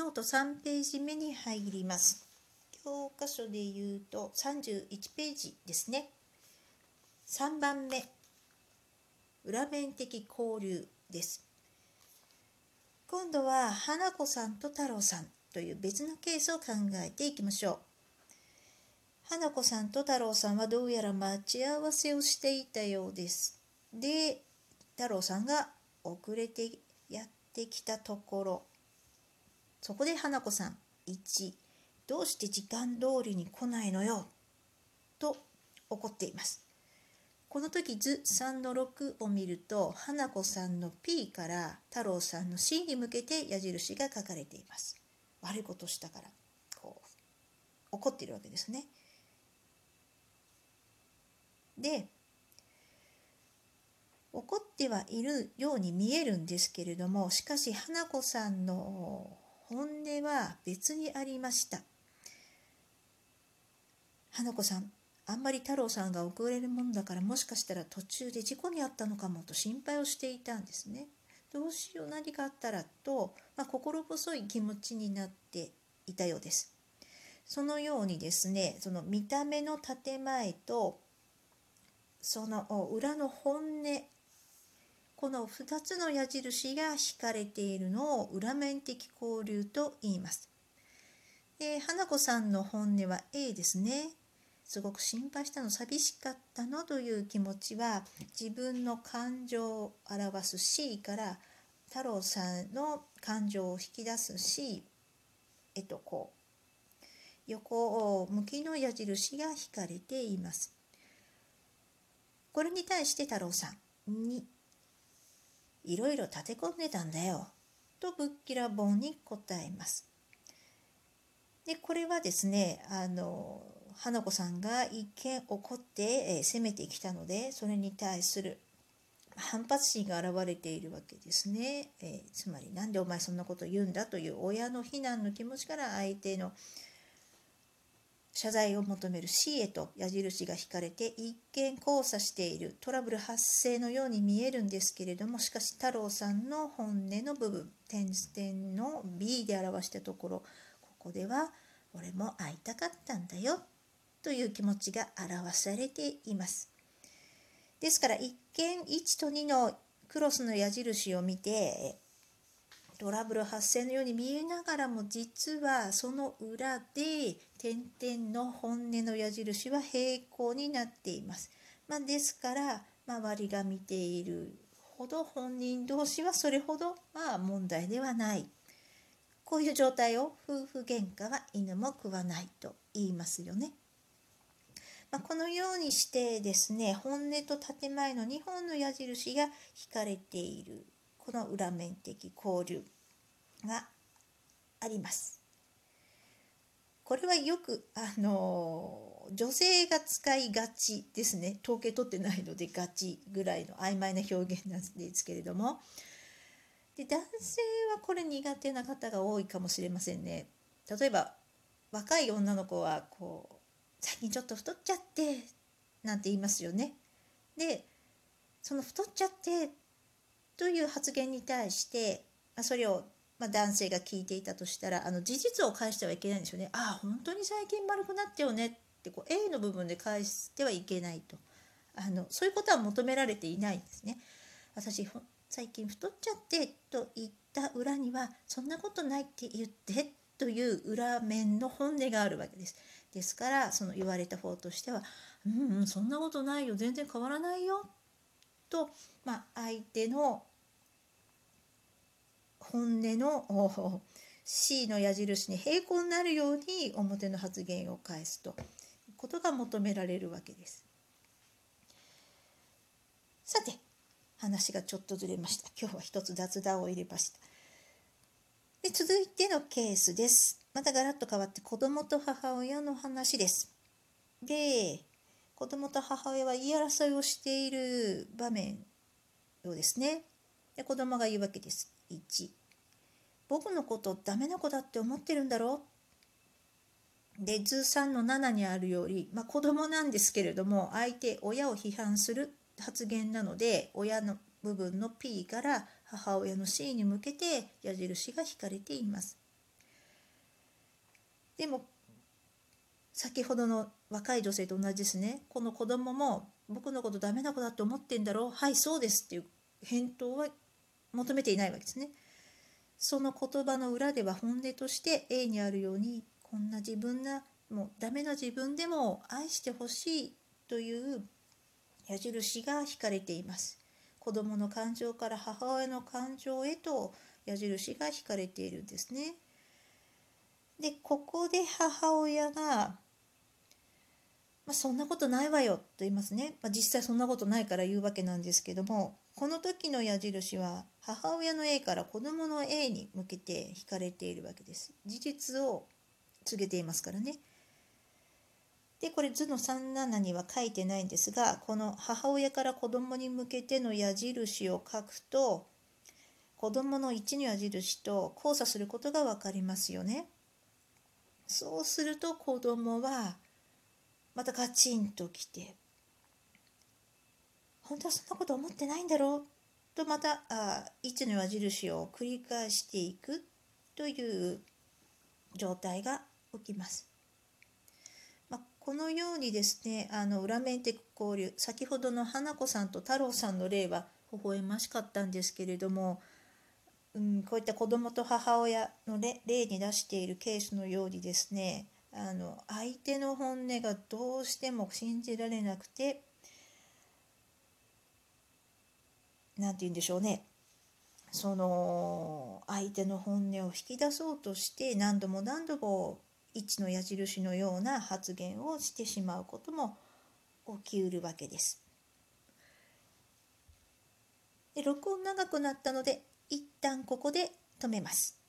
ノート3ページ目に入ります。教科書で言うと31ページですね。3番目、裏面的交流です。今度は花子さんと太郎さんという別のケースを考えていきましょう。花子さんと太郎さんはどうやら待ち合わせをしていたようです。で、太郎さんが遅れてやってきたところ、そこで花子さん、1、どうして時間通りに来ないのよ？と怒っています。この時図3の6を見ると花子さんの P から太郎さんの C に向けて矢印が書かれています。悪いことしたからこう怒っているわけですね。で怒ってはいるように見えるんですけれどもしかし花子さんの本音は別にありました。花子さんあんまり太郎さんが遅れるもんだからもしかしたら途中で事故に遭ったのかもと心配をしていたんですね。どうしよう何かあったらと、まあ、心細い気持ちになっていたようです。そのようにですねその見た目の建前とその裏の本音この2つの矢印が引かれているのを裏面的交流と言います。で花子さんの本音は A ですね。すごく心配したの寂しかったのという気持ちは自分の感情を表す C から太郎さんの感情を引き出す C えっとこう横向きの矢印が引かれています。これに対して太郎さんいろいろ立て込んでたんだよとぶっきらぼうに答えます。でこれはですねあの花子さんが一見怒って、えー、攻めてきたのでそれに対する反発心が現れているわけですね、えー、つまり何でお前そんなこと言うんだという親の非難の気持ちから相手の謝罪を求める C へと矢印が引かれて一見交差しているトラブル発生のように見えるんですけれどもしかし太郎さんの本音の部分点点の B で表したところここでは俺も会いたかったんだよという気持ちが表されています。ですから一見1と2のクロスの矢印を見てトラブル発生のように見えながらも実はその裏で点々の本音の矢印は平行になっています。まあ、ですから周りが見ているほど本人同士はそれほどまあ問題ではない。こういう状態を夫婦喧嘩は犬も食わないと言いますよね。まあ、このようにしてですね本音と建前の2本の矢印が引かれているこの裏面的交流があります。これはよくあの女性が使いがちですね統計取ってないのでガチぐらいの曖昧な表現なんですけれどもで男性はこれ苦手な方が多いかもしれませんね。例えば若い女の子はこう最近ちょっと太っちゃってなんて言いますよね。でその太っちゃってという発言に対してそれをま男性が聞いていたとしたらあの事実を返してはいけないんですよね。ああ本当に最近丸くなったよねってこう A の部分で返してはいけないとあのそういうことは求められていないんですね。私最近太っちゃってと言った裏にはそんなことないって言ってという裏面の本音があるわけです。ですからその言われた方としては「うん、うん、そんなことないよ全然変わらないよ」と、まあ、相手の本音の C の矢印に平行になるように表の発言を返すということが求められるわけです。さて話がちょっとずれました。今日は一つ雑談を入れました。で続いてのケースです。またガラッと変わって子供と母親の話です。で、子供と母親は言い争いをしている場面ようですね。で子供が言うわけです。1、僕のことダメな子だって思ってるんだろう？で、図3の7にあるより、まあ、子供なんですけれども、相手、親を批判する発言なので、親の部分の P から母親の C に向けて矢印が引かれています。でも先ほどの若い女性と同じですねこの子供も僕のことダメな子だと思ってんだろう？はいそうですっていう返答は求めていないわけですね。その言葉の裏では本音として A にあるようにこんな自分なもうダメな自分でも愛してほしいという矢印が引かれています。子供の感情から母親の感情へと矢印が引かれているんですね。でここで母親が、まあ、そんなことないわよと言いますね、まあ、実際そんなことないから言うわけなんですけどもこの時の矢印は母親の A から子供の A に向けて引かれているわけです。事実を告げていますからね。でこれ図の37には書いてないんですがこの母親から子供に向けての矢印を書くと子供の1の矢印と交差することが分かりますよね。そうすると子供はまたカチンときて本当はそんなこと思ってないんだろうとまたあ1の矢印を繰り返していくという状態が起きます。まあ、このようにですねあの裏面的交流先ほどの花子さんと太郎さんの例は微笑ましかったんですけれども、うん、こういった子供と母親の例に出しているケースのようにですねあの相手の本音がどうしても信じられなくて何て言うんでしょうねその相手の本音を引き出そうとして何度も何度も一の矢印のような発言をしてしまうことも起きうるわけです。で録音長くなったので一旦ここで止めます。